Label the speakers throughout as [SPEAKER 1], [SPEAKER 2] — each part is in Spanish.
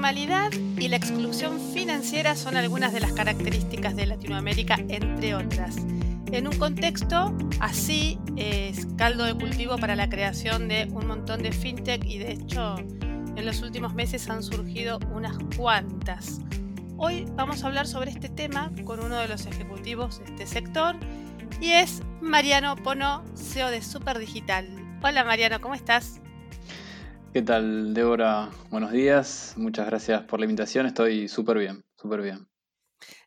[SPEAKER 1] informalidad y la exclusión financiera son algunas de las características de Latinoamérica, entre otras. En un contexto así es caldo de cultivo para la creación de un montón de fintech y de hecho en los últimos meses han surgido unas cuantas. Hoy vamos a hablar sobre este tema con uno de los ejecutivos de este sector y es Mariano Pono, CEO de Superdigital. Hola Mariano, ¿cómo estás?
[SPEAKER 2] ¿Qué tal, Débora? Buenos días. Muchas gracias por la invitación. Estoy súper bien, súper bien.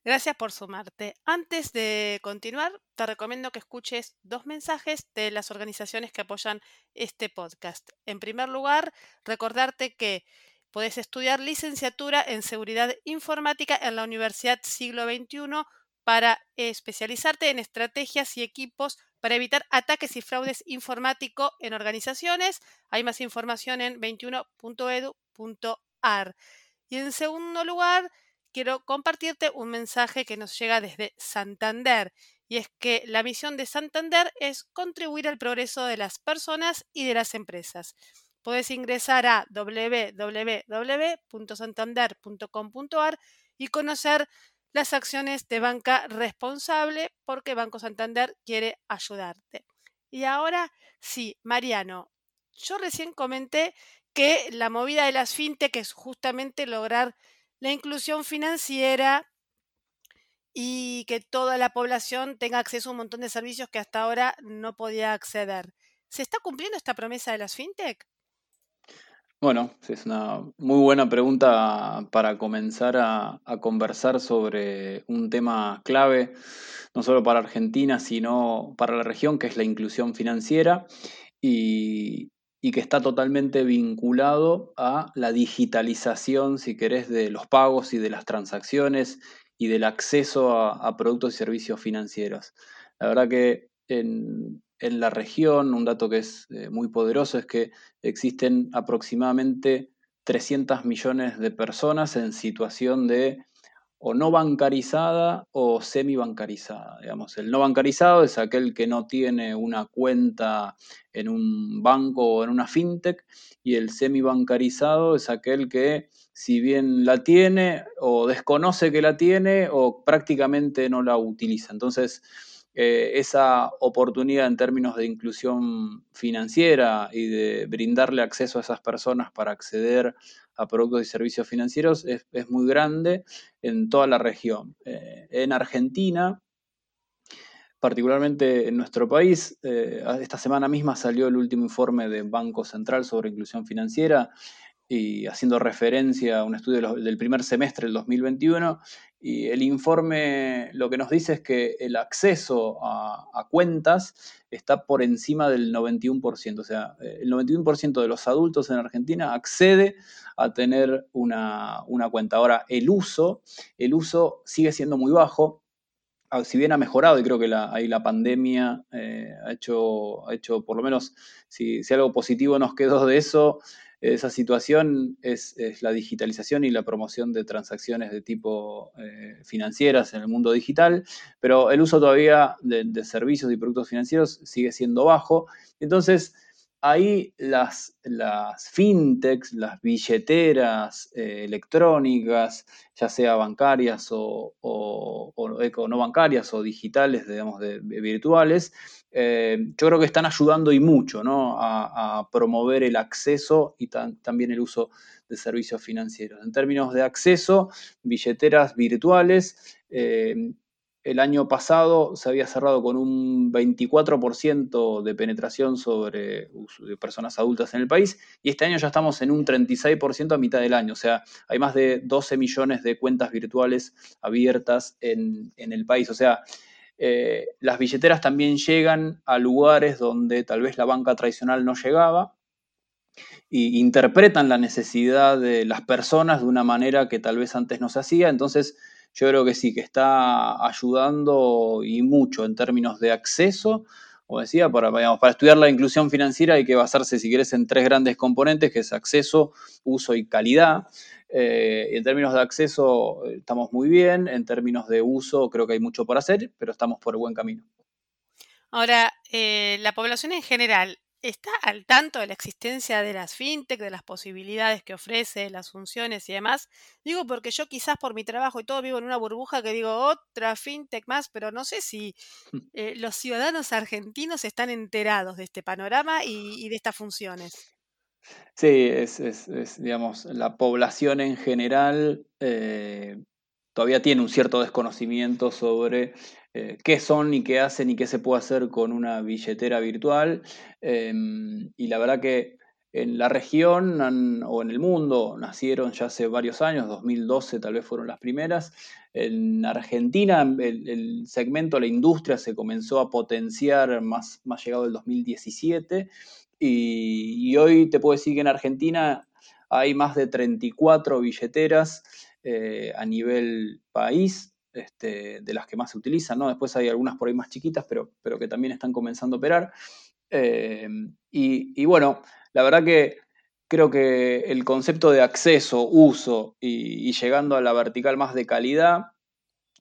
[SPEAKER 1] Gracias por sumarte. Antes de continuar, te recomiendo que escuches dos mensajes de las organizaciones que apoyan este podcast. En primer lugar, recordarte que puedes estudiar licenciatura en seguridad informática en la Universidad Siglo XXI para especializarte en estrategias y equipos para evitar ataques y fraudes informáticos en organizaciones. Hay más información en 21.edu.ar. Y en segundo lugar, quiero compartirte un mensaje que nos llega desde Santander. Y es que la misión de Santander es contribuir al progreso de las personas y de las empresas. Puedes ingresar a www.santander.com.ar y conocer las acciones de banca responsable porque Banco Santander quiere ayudarte. Y ahora sí, Mariano, yo recién comenté que la movida de las fintech es justamente lograr la inclusión financiera y que toda la población tenga acceso a un montón de servicios que hasta ahora no podía acceder. ¿Se está cumpliendo esta promesa de las fintech?
[SPEAKER 2] Bueno, es una muy buena pregunta para comenzar a, conversar sobre un tema clave, no solo para Argentina, sino para la región, que es la inclusión financiera y, que está totalmente vinculado a la digitalización, si querés, de los pagos y de las transacciones y del acceso a, a productos y servicios financieros. La verdad que en, en la región, un dato que es eh, muy poderoso es que existen aproximadamente 300 millones de personas en situación de o no bancarizada o semi bancarizada. Digamos, el no bancarizado es aquel que no tiene una cuenta en un banco o en una fintech y el semi bancarizado es aquel que si bien la tiene o desconoce que la tiene o prácticamente no la utiliza. Entonces, eh, esa oportunidad en términos de inclusión financiera y de brindarle acceso a esas personas para acceder a productos y servicios financieros es, muy grande en toda la región. Eh, en Argentina, particularmente en nuestro país, eh, esta semana misma salió el último informe de Banco Central sobre inclusión financiera y haciendo referencia a un estudio del primer semestre del 2021, y el informe lo que nos dice es que el acceso a, cuentas está por encima del 91%, o sea, el 91% de los adultos en Argentina accede a tener una, cuenta. Ahora, el uso, el uso sigue siendo muy bajo, ah, si bien ha mejorado, y creo que ahí la pandemia eh, ha, hecho, ha hecho, por lo menos, si, si, algo positivo nos quedó de eso, esa situación es, la digitalización y la promoción de transacciones de tipo eh, financieras en el mundo digital, pero el uso todavía de, servicios y productos financieros sigue siendo bajo. Entonces, ahí las, las fintechs, las billeteras eh, electrónicas, ya sea bancarias o, no bancarias o digitales, digamos, virtuales, eh, yo creo que están ayudando y mucho a, promover el acceso y también el uso de servicios financieros. En términos de acceso, billeteras virtuales, eh, el año pasado se había cerrado con un 24% de penetración sobre personas adultas en el país y este año ya estamos en un 36% a mitad del año. O sea, hay más de 12 millones de cuentas virtuales abiertas en, el país. O sea, eh, las billeteras también llegan a lugares donde tal vez la banca tradicional no llegaba y interpretan la necesidad de las personas de una manera que tal vez antes no se hacía. Entonces, yo creo que sí, que está ayudando y mucho en términos de acceso. Como decía, para, para estudiar la inclusión financiera hay que basarse, si quieres, en tres grandes componentes, que es acceso, uso y calidad. Eh, en términos de acceso eh, estamos muy bien, en términos de uso creo que hay mucho por hacer, pero estamos por el buen camino.
[SPEAKER 1] Ahora, eh, la población en general está al tanto de la existencia de las fintech, de las posibilidades que ofrece, las funciones y demás. Digo porque yo quizás por mi trabajo y todo vivo en una burbuja que digo otra fintech más, pero no sé si hmm. eh, los ciudadanos argentinos están enterados de este panorama y, de estas funciones.
[SPEAKER 2] Sí, es, digamos, la población en general eh, todavía tiene un cierto desconocimiento sobre eh, qué son y qué hacen y qué se puede hacer con una billetera virtual. Em, y la verdad que en la región o en el mundo nacieron ya hace varios años, 2012 tal vez fueron las primeras. En Argentina el, segmento, la industria se comenzó a potenciar más, más llegado el 2017 y, y hoy te puedo decir que en Argentina hay más de 34 billeteras eh, a nivel país, este, de las que más se utilizan, ¿no? Después hay algunas por ahí más chiquitas, pero, pero que también están comenzando a operar. Eh, y, bueno, la verdad que creo que el concepto de acceso, uso y, llegando a la vertical más de calidad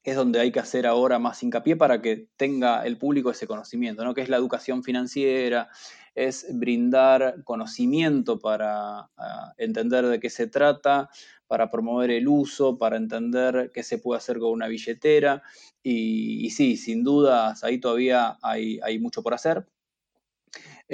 [SPEAKER 2] es donde hay que hacer ahora más hincapié para que tenga el público ese conocimiento, ¿no? que es la educación financiera, es brindar conocimiento para ah, entender de qué se trata, para promover el uso, para entender qué se puede hacer con una billetera. Y, sí, sin dudas, ahí todavía hay, hay mucho por hacer.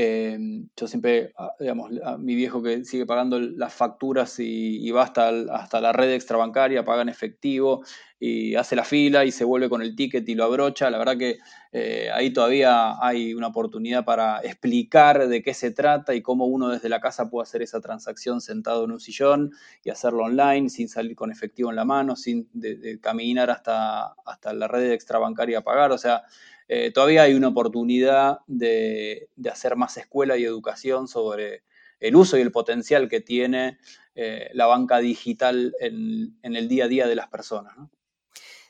[SPEAKER 2] Em, yo siempre, ah, digamos, mi viejo que sigue pagando las facturas y, va hasta, hasta, la red extrabancaria, paga en efectivo y hace la fila y se vuelve con el ticket y lo abrocha. La verdad que eh, ahí todavía hay una oportunidad para explicar de qué se trata y cómo uno desde la casa puede hacer esa transacción sentado en un sillón y hacerlo online sin salir con efectivo en la mano, sin caminar hasta, hasta la red extrabancaria a pagar. O sea, eh, todavía hay una oportunidad de, hacer más escuela y educación sobre el uso y el potencial que tiene eh, la banca digital en, el día a día de las personas.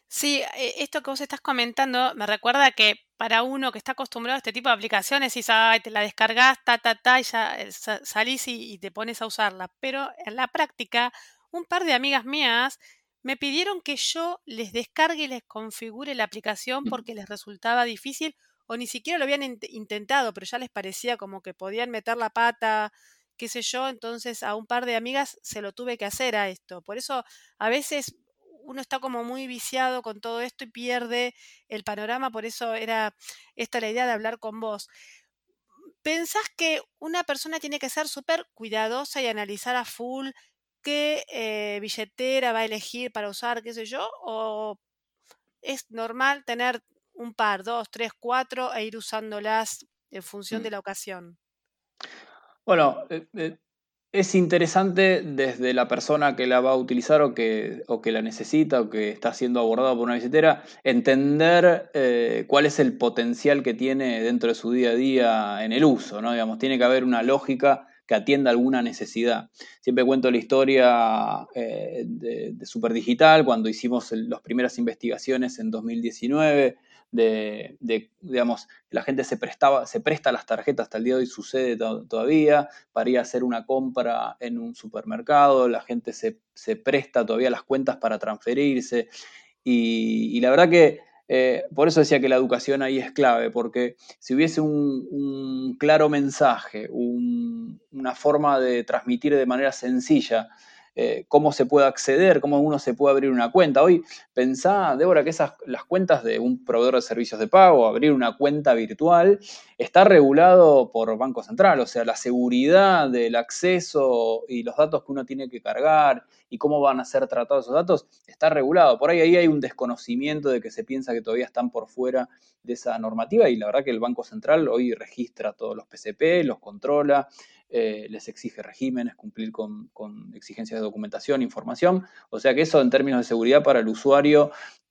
[SPEAKER 1] Sí, eh, esto que vos estás comentando me recuerda que para uno que está acostumbrado a este tipo de aplicaciones, y te la descargas, ta, ta, ta, y ya salís y te pones a usarla. Pero en la práctica, un par de amigas mías me pidieron que yo les descargue y les configure la aplicación porque les resultaba difícil o ni siquiera lo habían intentado, pero ya les parecía como que podían meter la pata, qué sé yo, entonces a un par de amigas se lo tuve que hacer a esto. Por eso a veces uno está como muy viciado con todo esto y pierde el panorama, por eso era esta la idea de hablar con vos. ¿Pensás que una persona tiene que ser súper cuidadosa y analizar a full qué eh, billetera va a elegir para usar, qué sé yo, o es normal tener un par, dos, tres, cuatro e ir usándolas en función de mm. la ocasión.
[SPEAKER 2] Bueno, eh, eh, es interesante desde la persona que la va a utilizar o que, o que la necesita o que está siendo abordado por una billetera, entender cuál es el potencial que tiene dentro de su día a día en el uso, ¿no? Digamos, tiene que haber una lógica que atienda alguna necesidad. Siempre cuento la historia eh, de, de Superdigital, cuando hicimos las primeras investigaciones en 2019, de, digamos, la gente se prestaba, se presta las tarjetas, hasta el día de hoy sucede todavía, para ir a hacer una compra en un supermercado, la gente se, presta todavía las cuentas para transferirse. y la verdad que eh, por eso decía que la educación ahí es clave, porque si hubiese un, claro mensaje, una forma de transmitir de manera sencilla eh, cómo se puede acceder, cómo uno se puede abrir una cuenta. Hoy pensá, Débora, que esas, las cuentas de un proveedor de servicios de pago, abrir una cuenta virtual, está regulado por Banco Central, o sea, la seguridad del acceso y los datos que uno tiene que cargar y cómo van a ser tratados esos datos, está regulado. Por ahí, ahí hay un desconocimiento de que se piensa que todavía están por fuera de esa normativa y la verdad que el Banco Central hoy registra todos los PCP, los controla, eh, les exige regímenes, cumplir con, exigencias de documentación, información. O sea que eso en términos de seguridad para el usuario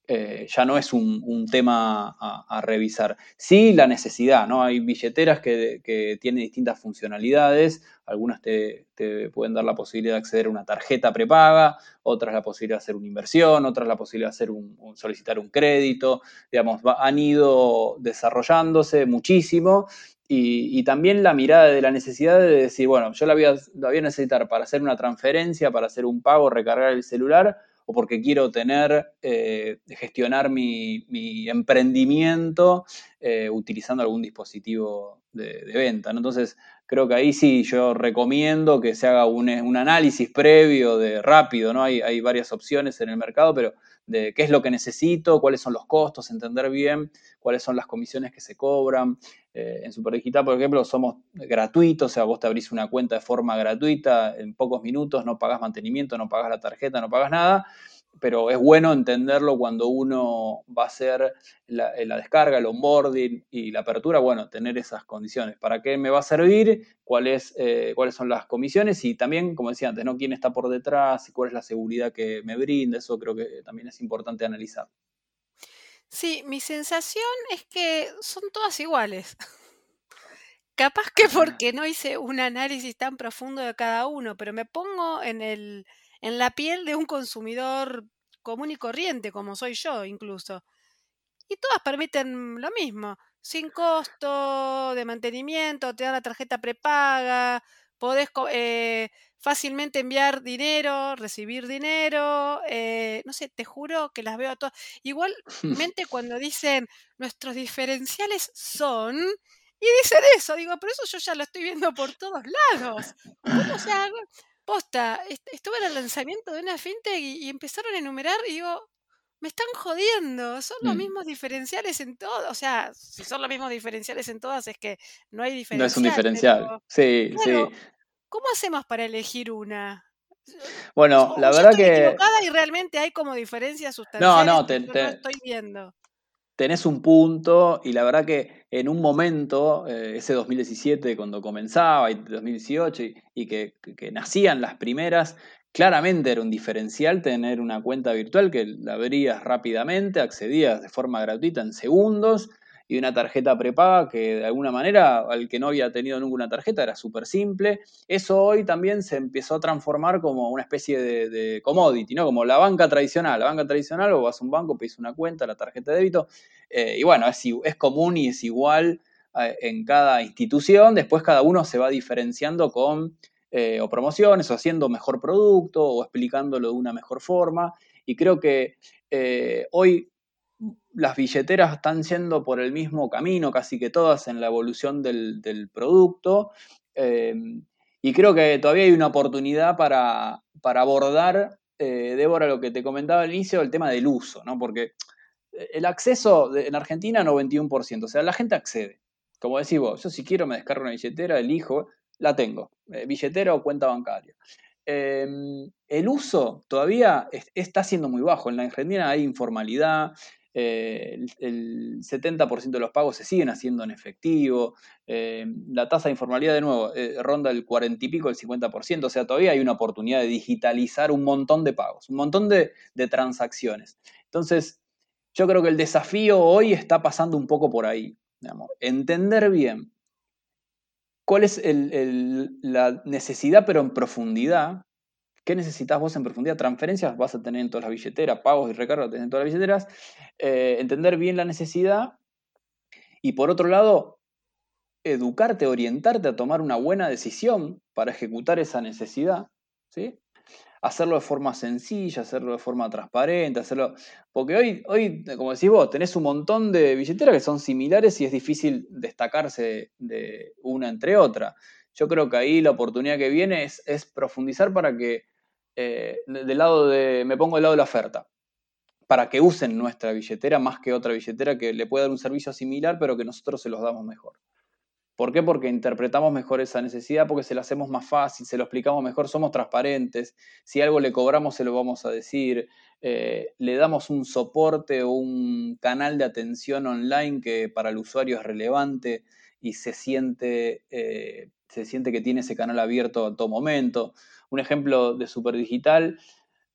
[SPEAKER 2] eh, ya no es un, tema a, revisar. Sí, la necesidad, ¿no? Hay billeteras que, tienen distintas funcionalidades, algunas te, pueden dar la posibilidad de acceder a una tarjeta prepaga, otras la posibilidad de hacer una inversión, otras la posibilidad de hacer un, solicitar un crédito, digamos, han ido desarrollándose muchísimo y, también la mirada de la necesidad de decir, bueno, yo la voy, a, necesitar para hacer una transferencia, para hacer un pago, recargar el celular, o porque quiero tener, eh, gestionar mi, emprendimiento eh, utilizando algún dispositivo de, venta. Entonces, creo que ahí sí yo recomiendo que se haga un, análisis previo de rápido, ¿no? Hay, hay varias opciones en el mercado, pero de qué es lo que necesito, cuáles son los costos, entender bien cuáles son las comisiones que se cobran. Eh, en Superdigital, por ejemplo, somos gratuitos, o sea, vos te abrís una cuenta de forma gratuita en pocos minutos, no pagas mantenimiento, no pagas la tarjeta, no pagas nada pero es bueno entenderlo cuando uno va a hacer la, descarga, el onboarding y la apertura, bueno, tener esas condiciones. ¿Para qué me va a servir? Eh, ¿Cuáles son las comisiones? Y también, como decía antes, ¿no? ¿Quién está por detrás? y ¿Cuál es la seguridad que me brinda? Eso creo que también es importante analizar.
[SPEAKER 1] Sí, mi sensación es que son todas iguales. Capaz que porque no hice un análisis tan profundo de cada uno, pero me pongo en el en la piel de un consumidor común y corriente, como soy yo incluso. Y todas permiten lo mismo, sin costo de mantenimiento, te dan la tarjeta prepaga, podés eh, fácilmente enviar dinero, recibir dinero, eh, no sé, te juro que las veo a todas. Igualmente cuando dicen nuestros diferenciales son, y dicen eso, digo, pero eso yo ya lo estoy viendo por todos lados. ¿Cómo se Posta, estuve en el lanzamiento de una fintech y, empezaron a enumerar y digo, me están jodiendo, son los mm. mismos diferenciales en todo. O sea, si son los mismos diferenciales en todas, es que no hay diferencial.
[SPEAKER 2] No es un diferencial, sí, sí.
[SPEAKER 1] ¿Cómo hacemos para elegir una?
[SPEAKER 2] Bueno, la verdad estoy que.
[SPEAKER 1] equivocada y realmente hay como diferencias sustanciales. No, no, te, no estoy viendo
[SPEAKER 2] tenés un punto y la verdad que en un momento, eh, ese 2017 cuando comenzaba y 2018 y, que, nacían las primeras, claramente era un diferencial tener una cuenta virtual que la abrías rápidamente, accedías de forma gratuita en segundos y una tarjeta prepaga que de alguna manera al que no había tenido ninguna tarjeta era súper simple. Eso hoy también se empezó a transformar como una especie de, commodity, ¿no? Como la banca tradicional. La banca tradicional, o vas a un banco, pides una cuenta, la tarjeta de débito, eh, y bueno, es, es común y es igual eh, en cada institución. Después cada uno se va diferenciando con eh, o promociones, o haciendo mejor producto, o explicándolo de una mejor forma. Y creo que hoy las billeteras están yendo por el mismo camino, casi que todas en la evolución del, producto. Em, y creo que todavía hay una oportunidad para, abordar, eh, Débora, lo que te comentaba al inicio, el tema del uso, ¿no? Porque el acceso en Argentina, 91%, o sea, la gente accede. Como decís vos, yo si quiero me descargo una billetera, elijo, la tengo, eh, billetera o cuenta bancaria. Em, el uso todavía está siendo muy bajo. En la Argentina hay informalidad, eh, el, 70% de los pagos se siguen haciendo en efectivo, eh, la tasa de informalidad de nuevo eh, ronda el 40 y pico, el 50%, o sea, todavía hay una oportunidad de digitalizar un montón de pagos, un montón de, transacciones. Entonces, yo creo que el desafío hoy está pasando un poco por ahí, entender bien cuál es la necesidad, pero en profundidad, ¿Qué necesitas vos en profundidad? Transferencias vas a tener en todas las billeteras, pagos y recargos en todas las billeteras. Eh, entender bien la necesidad y por otro lado, educarte, orientarte a tomar una buena decisión para ejecutar esa necesidad. ¿sí? Hacerlo de forma sencilla, hacerlo de forma transparente, hacerlo. Porque hoy, hoy, como decís vos, tenés un montón de billeteras que son similares y es difícil destacarse de una entre otra. Yo creo que ahí la oportunidad que viene es, es profundizar para que eh, del lado de, me pongo del lado de la oferta, para que usen nuestra billetera más que otra billetera que le pueda dar un servicio similar, pero que nosotros se los damos mejor. ¿Por qué? Porque interpretamos mejor esa necesidad, porque se la hacemos más fácil, se lo explicamos mejor, somos transparentes. Si algo le cobramos, se lo vamos a decir. Eh, le damos un soporte o un canal de atención online que para el usuario es relevante y se siente, eh, se siente que tiene ese canal abierto a todo momento. Un ejemplo de Superdigital,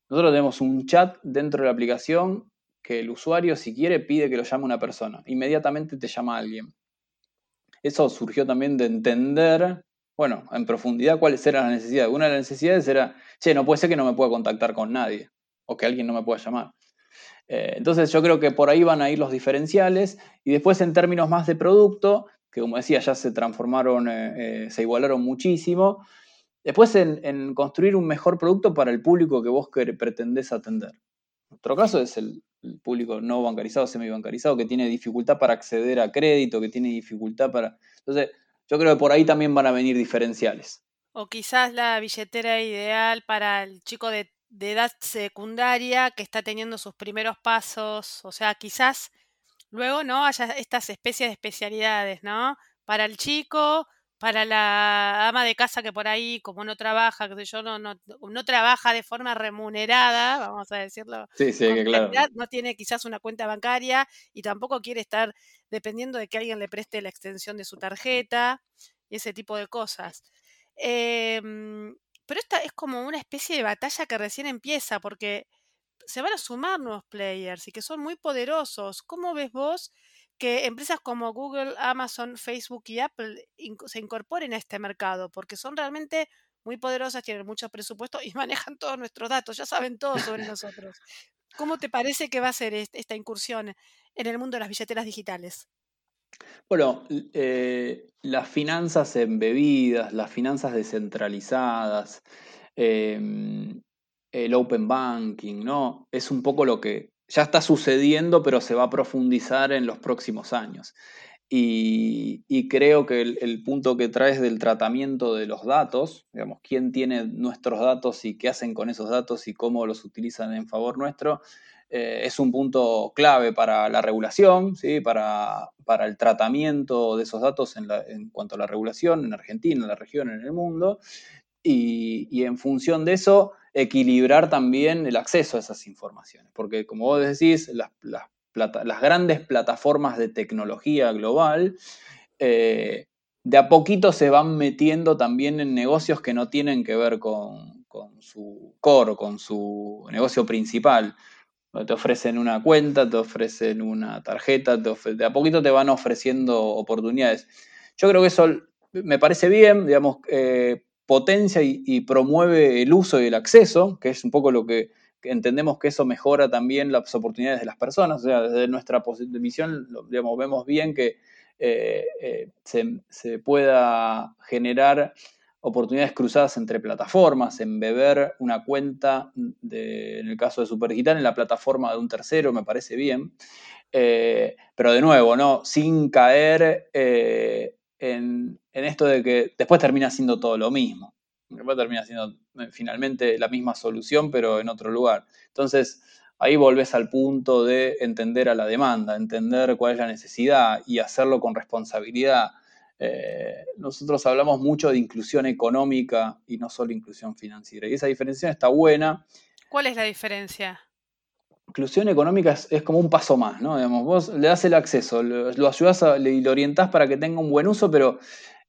[SPEAKER 2] nosotros tenemos un chat dentro de la aplicación que el usuario, si quiere, pide que lo llame una persona. Inmediatamente te llama alguien. Eso surgió también de entender, bueno, en profundidad cuáles eran las necesidades. Una de las necesidades era, che, no puede ser que no me pueda contactar con nadie o que alguien no me pueda llamar. Eh, entonces yo creo que por ahí van a ir los diferenciales y después en términos más de producto, que como decía ya se transformaron, eh, eh, se igualaron muchísimo, Después en, construir un mejor producto para el público que vos pretendés atender. Nuestro caso es el, público no bancarizado, semi bancarizado, que tiene dificultad para acceder a crédito, que tiene dificultad para... Entonces, yo creo que por ahí también van a venir diferenciales.
[SPEAKER 1] O quizás la billetera ideal para el chico de edad secundaria que está teniendo sus primeros pasos, o sea, quizás luego no haya estas especies de especialidades, ¿no? Para el chico, para la ama de casa que por ahí, como no trabaja, que yo, no, no, no trabaja de forma remunerada, vamos a decirlo,
[SPEAKER 2] sí, sí, claro.
[SPEAKER 1] no tiene quizás una cuenta bancaria y tampoco quiere estar dependiendo de que alguien le preste la extensión de su tarjeta y ese tipo de cosas. Em, pero esta es como una especie de batalla que recién empieza, porque se van a sumar nuevos players y que son muy poderosos. ¿Cómo ves vos que empresas como Google, Amazon, Facebook y Apple se incorporen a este mercado, porque son realmente muy poderosas, tienen mucho presupuesto y manejan todos nuestros datos, ya saben todo sobre nosotros. ¿Cómo te parece que va a ser esta incursión en el mundo de las billeteras digitales?
[SPEAKER 2] Bueno, eh, las finanzas embebidas, las finanzas descentralizadas, em, el open banking, ¿no? Es un poco lo que ya está sucediendo, pero se va a profundizar en los próximos años. Y, creo que el, punto que traes del tratamiento de los datos, digamos, quién tiene nuestros datos y qué hacen con esos datos y cómo los utilizan en favor nuestro, eh, es un punto clave para la regulación, ¿sí? para, para el tratamiento de esos datos en, en, cuanto a la regulación en Argentina, en la región, en el mundo. Y, en función de eso, equilibrar también el acceso a esas informaciones. Porque como vos decís, las, grandes plataformas de tecnología global eh, de a poquito se van metiendo también en negocios que no tienen que ver con, su core, con su negocio principal. Te ofrecen una cuenta, te ofrecen una tarjeta, de a poquito te van ofreciendo oportunidades. Yo creo que eso me parece bien, digamos, eh, potencia y, promueve el uso y el acceso, que es un poco lo que, entendemos que eso mejora también las oportunidades de las personas. O sea, desde nuestra visión, vemos bien que eh, eh, se, pueda generar oportunidades cruzadas entre plataformas, embeber una cuenta, en el caso de Superdigital, en la plataforma de un tercero, me parece bien. Eh, pero de nuevo, ¿no? Sin caer en, esto de que después termina siendo todo lo mismo. Después termina siendo eh, finalmente la misma solución, pero en otro lugar. Entonces, ahí volvés al punto de entender a la demanda, entender cuál es la necesidad y hacerlo con responsabilidad. Eh, nosotros hablamos mucho de inclusión económica y no solo inclusión financiera. Y esa diferencia está buena.
[SPEAKER 1] ¿Cuál es la diferencia?
[SPEAKER 2] Inclusión económica es, como un paso más, ¿no? Digamos, vos le das el acceso, lo, ayudas y lo orientás para que tenga un buen uso, pero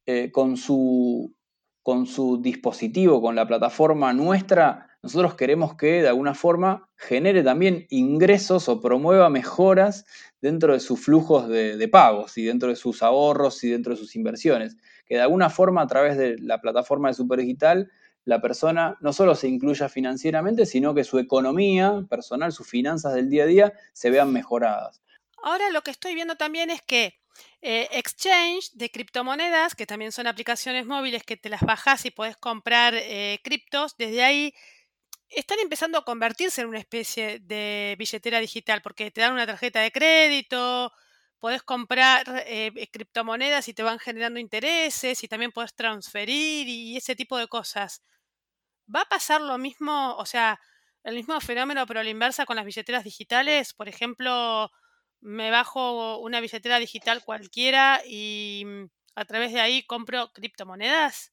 [SPEAKER 2] eh, con, su, con su dispositivo, con la plataforma nuestra, nosotros queremos que de alguna forma genere también ingresos o promueva mejoras dentro de sus flujos de, de pagos y dentro de sus ahorros y dentro de sus inversiones. Que de alguna forma a través de la plataforma de Superdigital la persona no solo se incluya financieramente, sino que su economía personal, sus finanzas del día a día se vean mejoradas.
[SPEAKER 1] Ahora lo que estoy viendo también es que eh, exchange de criptomonedas, que también son aplicaciones móviles que te las bajas y puedes comprar eh, criptos, desde ahí están empezando a convertirse en una especie de billetera digital, porque te dan una tarjeta de crédito, puedes comprar eh, criptomonedas y te van generando intereses y también puedes transferir y ese tipo de cosas. ¿Va a pasar lo mismo, o sea, el mismo fenómeno pero a la inversa con las billeteras digitales? Por ejemplo, me bajo una billetera digital cualquiera y mm, a través de ahí compro criptomonedas.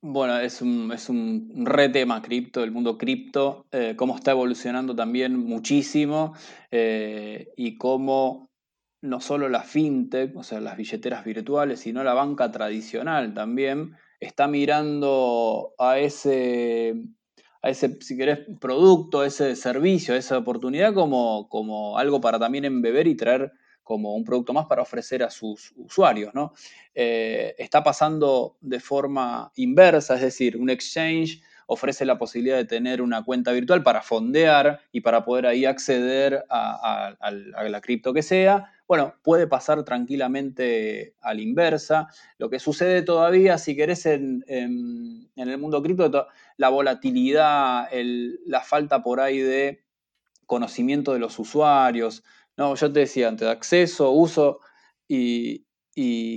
[SPEAKER 2] Bueno, es un, es un re tema cripto, el mundo cripto, eh, cómo está evolucionando también muchísimo eh, y cómo no solo la fintech, o sea, las billeteras virtuales, sino la banca tradicional también está mirando a ese, a ese, si querés, producto, ese servicio, a esa oportunidad como, como algo para también embeber y traer como un producto más para ofrecer a sus usuarios. ¿no? Eh, está pasando de forma inversa, es decir, un exchange ofrece la posibilidad de tener una cuenta virtual para fondear y para poder ahí acceder a, la cripto que sea, bueno, puede pasar tranquilamente a la inversa. Lo que sucede todavía, si querés, en, el mundo cripto, la volatilidad, la falta por ahí de conocimiento de los usuarios. No, yo te decía antes, acceso, uso y,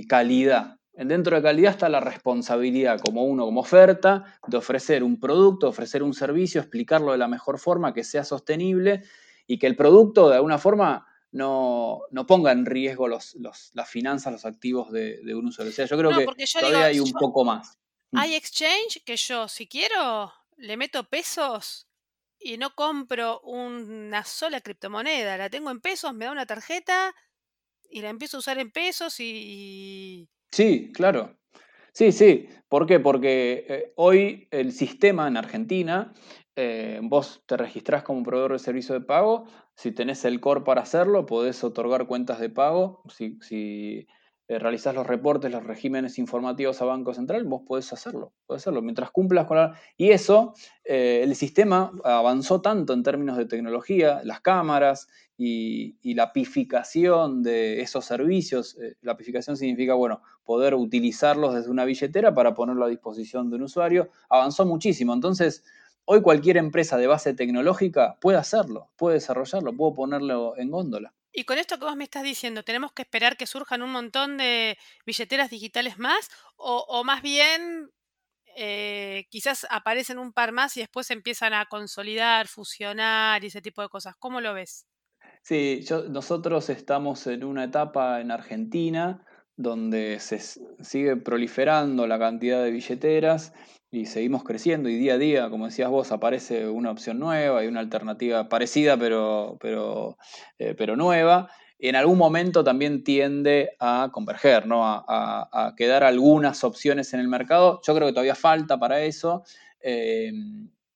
[SPEAKER 2] calidad. Dentro de calidad está la responsabilidad como uno, como oferta, de ofrecer un producto, ofrecer un servicio, explicarlo de la mejor forma, que sea sostenible y que el producto de alguna forma no, ponga en riesgo los, las finanzas, los activos de, un usuario. O sea, yo creo que todavía hay un poco más.
[SPEAKER 1] Mm. Hay exchange que yo, si quiero, le meto pesos y no compro una sola criptomoneda. La tengo en pesos, me da una tarjeta y la empiezo a usar en pesos y...
[SPEAKER 2] Sí, claro. Sí, sí. ¿Por qué? Porque eh, hoy el sistema en Argentina, eh, vos te registrás como proveedor de servicio de pago, si tenés el core para hacerlo, podés otorgar cuentas de pago. Si, si eh, realizás los reportes, los regímenes informativos a Banco Central, vos podés hacerlo, podés hacerlo mientras cumplas con la... Y eso, eh, el sistema avanzó tanto en términos de tecnología, las cámaras y, la pificación de esos servicios. Eh, la pificación significa, bueno, poder utilizarlos desde una billetera para ponerlo a disposición de un usuario. Avanzó muchísimo. Entonces, hoy cualquier empresa de base tecnológica puede hacerlo, puede desarrollarlo, puede ponerlo en góndola.
[SPEAKER 1] Y con esto que vos me estás diciendo, ¿tenemos que esperar que surjan un montón de billeteras digitales más? ¿O, más bien eh, quizás aparecen un par más y después empiezan a consolidar, fusionar y ese tipo de cosas? ¿Cómo lo ves?
[SPEAKER 2] Sí, nosotros estamos en una etapa en Argentina donde se sigue proliferando la cantidad de billeteras y seguimos creciendo y día a día, como decías vos, aparece una opción nueva y una alternativa parecida pero, pero, eh, pero nueva. En algún momento también tiende a converger, ¿no? a, quedar algunas opciones en el mercado. Yo creo que todavía falta para eso. Eh,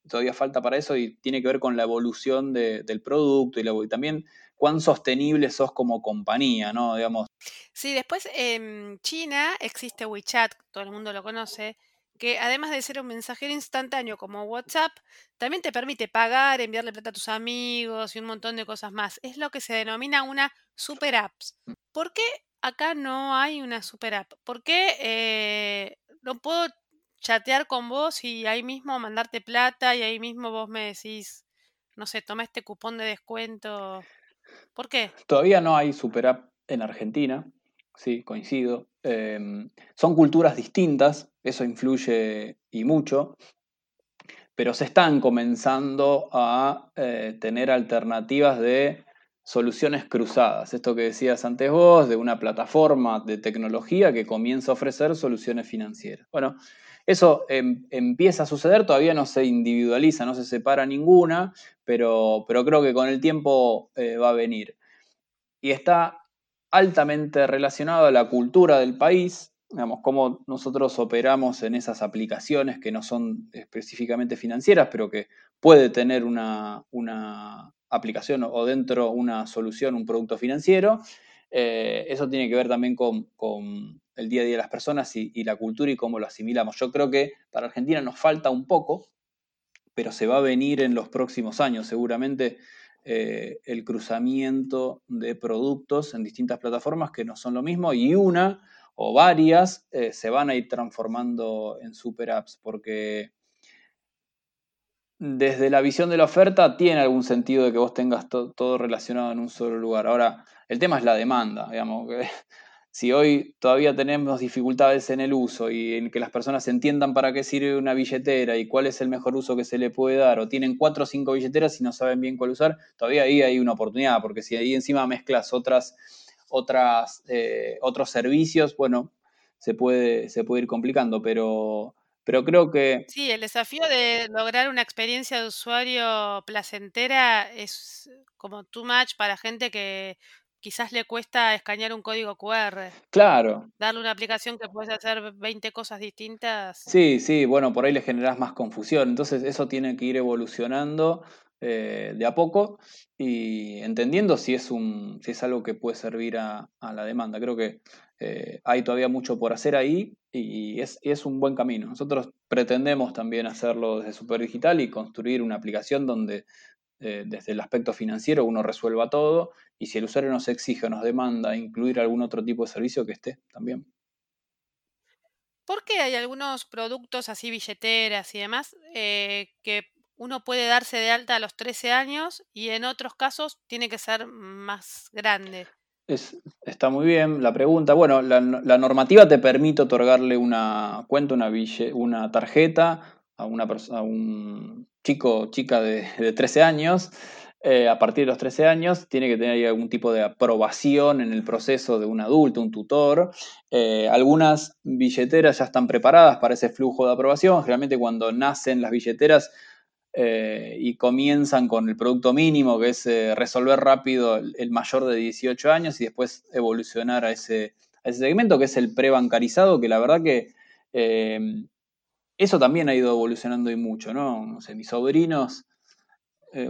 [SPEAKER 2] todavía falta para eso y tiene que ver con la evolución del producto y, y, también cuán sostenible sos como compañía, ¿no? Digamos.
[SPEAKER 1] Sí, después en China existe WeChat, todo el mundo lo conoce, que además de ser un mensajero instantáneo como WhatsApp, también te permite pagar, enviarle plata a tus amigos y un montón de cosas más. Es lo que se denomina una super apps. Mm. ¿Por qué acá no hay una super app? ¿Por qué eh, no puedo chatear con vos y ahí mismo mandarte plata y ahí mismo vos me decís, no sé, toma este cupón de descuento? ¿Por qué?
[SPEAKER 2] Todavía no hay super app en Argentina sí, coincido. Em, son culturas distintas, eso influye y mucho, pero se están comenzando a eh, tener alternativas de soluciones cruzadas. Esto que decías antes vos, de una plataforma de tecnología que comienza a ofrecer soluciones financieras. Bueno, eso em, empieza a suceder, todavía no se individualiza, no se separa ninguna, pero, pero creo que con el tiempo eh, va a venir. Y está altamente relacionado a la cultura del país, digamos, cómo nosotros operamos en esas aplicaciones que no son específicamente financieras, pero que puede tener una, aplicación o dentro una solución, un producto financiero. Eh, eso tiene que ver también con, el día a día de las personas y, la cultura y cómo lo asimilamos. Yo creo que para Argentina nos falta un poco, pero se va a venir en los próximos años. Seguramente eh, el cruzamiento de productos en distintas plataformas que no son lo mismo y una o varias eh, se van a ir transformando en super apps porque desde la visión de la oferta tiene algún sentido de que vos tengas todo relacionado en un solo lugar. Ahora, el tema es la demanda. Que si hoy todavía tenemos dificultades en el uso y en que las personas entiendan para qué sirve una billetera y cuál es el mejor uso que se le puede dar, o tienen cuatro o cinco billeteras y no saben bien cuál usar, todavía ahí hay una oportunidad, porque si ahí encima mezclas otras, otras, eh, otros servicios, bueno, se puede, se puede ir complicando, pero, pero creo que...
[SPEAKER 1] Sí, el desafío de lograr una experiencia de usuario placentera es como too much para gente que quizás le cuesta escanear un código QR.
[SPEAKER 2] Claro.
[SPEAKER 1] Darle una aplicación que puedes hacer 20 cosas distintas.
[SPEAKER 2] Sí, sí, bueno, por ahí le generas más confusión. Entonces eso tiene que ir evolucionando eh, de a poco y entendiendo si es, un, si es algo que puede servir a, la demanda. Creo que eh, hay todavía mucho por hacer ahí y es, es, un buen camino. Nosotros pretendemos también hacerlo desde Super Digital y construir una aplicación donde eh, desde el aspecto financiero uno resuelva todo y si el usuario nos exige o nos demanda incluir algún otro tipo de servicio que esté también.
[SPEAKER 1] ¿Por qué hay algunos productos así, billeteras y demás, que uno puede darse de alta a los 13 años y en otros casos tiene que ser más grande?
[SPEAKER 2] está muy bien la pregunta. Bueno, la, normativa te permite otorgarle una cuenta, una, una tarjeta a, una a un chico chica de, de 13 años. Eh, a partir de los 13 años, tiene que tener algún tipo de aprobación en el proceso de un adulto, un tutor. Eh, algunas billeteras ya están preparadas para ese flujo de aprobación. Generalmente cuando nacen las billeteras eh, y comienzan con el producto mínimo, que es eh, resolver rápido el, mayor de 18 años y después evolucionar a ese, segmento, que es el prebancarizado, que la verdad que eh, eso también ha ido evolucionando y mucho, ¿no? Sé, mis sobrinos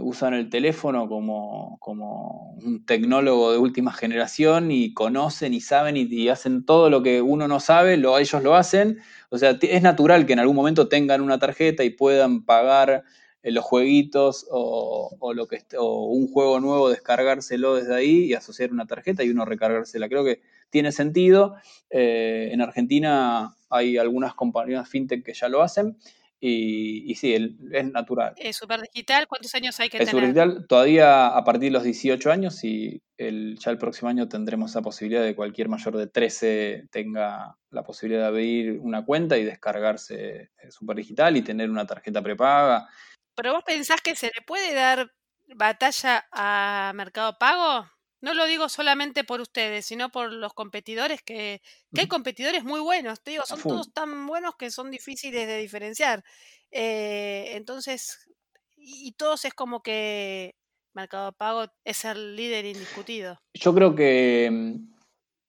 [SPEAKER 2] usan el teléfono como, como, un tecnólogo de última generación y conocen y saben y, hacen todo lo que uno no sabe, lo, ellos lo hacen. O sea, es natural que en algún momento tengan una tarjeta y puedan pagar los jueguitos o, lo que, o un juego nuevo, descargárselo desde ahí y asociar una tarjeta y uno recargársela. Creo que tiene sentido. Eh, en Argentina hay algunas compañías fintech que ya lo hacen. Y, sí, es natural.
[SPEAKER 1] ¿Es super digital? ¿Cuántos años hay que tener?
[SPEAKER 2] Super digital todavía a partir de los 18 años y el, ya el próximo año tendremos la posibilidad de cualquier mayor de 13 tenga la posibilidad de abrir una cuenta y descargarse super digital y tener una tarjeta prepaga
[SPEAKER 1] pero vos pensás que se le puede dar batalla a Mercado Pago? No lo digo solamente por ustedes, sino por los competidores, que, hay competidores muy buenos, te digo, son todos tan buenos que son difíciles de diferenciar. Eh, entonces, y, todos es como que Mercado Pago es el líder indiscutido.
[SPEAKER 2] Yo creo que mm,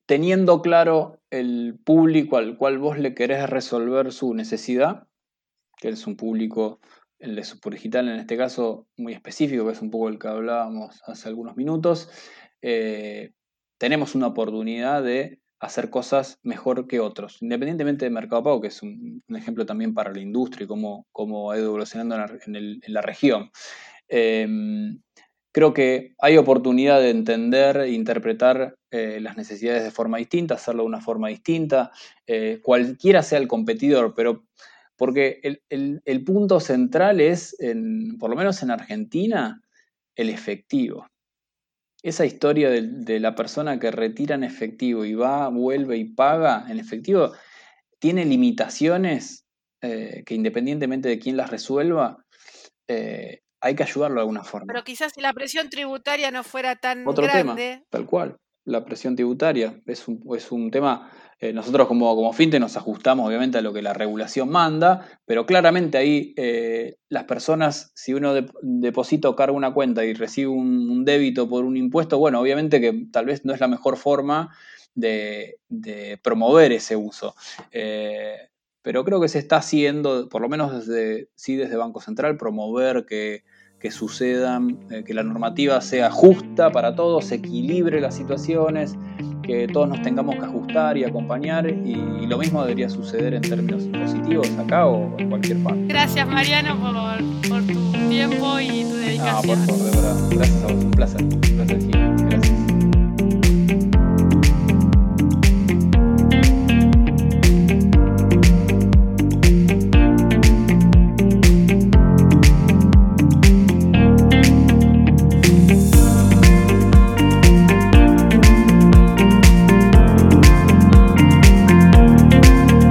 [SPEAKER 2] teniendo claro el público al cual vos le querés resolver su necesidad, que es un público el de Digital en este caso muy específico, que es un poco el que hablábamos hace algunos minutos, eh, tenemos una oportunidad de hacer cosas mejor que otros, independientemente de Mercado Pago, que es un, ejemplo también para la industria y cómo, ha ido evolucionando en la, región. Em, creo que hay oportunidad de entender e interpretar eh, las necesidades de forma distinta, hacerlo de una forma distinta, eh, cualquiera sea el competidor, pero porque el, punto central es, por lo menos en Argentina, el efectivo. Esa historia de, la persona que retira en efectivo y va, vuelve y paga en efectivo, tiene limitaciones eh, que independientemente de quién las resuelva, eh, hay que ayudarlo de alguna forma.
[SPEAKER 1] Pero quizás si la presión tributaria no fuera tan Otro grande.
[SPEAKER 2] Tema, tal cual. La presión tributaria es un, es un tema eh, nosotros como, como FinTech nos ajustamos obviamente a lo que la regulación manda, pero claramente ahí eh, las personas, si uno deposita o carga una cuenta y recibe un, débito por un impuesto, bueno, obviamente que tal vez no es la mejor forma de, promover ese uso. Eh, pero creo que se está haciendo, por lo menos desde, sí desde Banco Central, promover que que sucedan, que la normativa sea justa para todos, equilibre las situaciones, que todos nos tengamos que ajustar y acompañar y, lo mismo debería suceder en términos positivos acá o en cualquier parte.
[SPEAKER 1] Gracias Mariano por, tu tiempo y tu dedicación.
[SPEAKER 2] Ah, por favor, de verdad. Gracias a vos, un placer. Un placer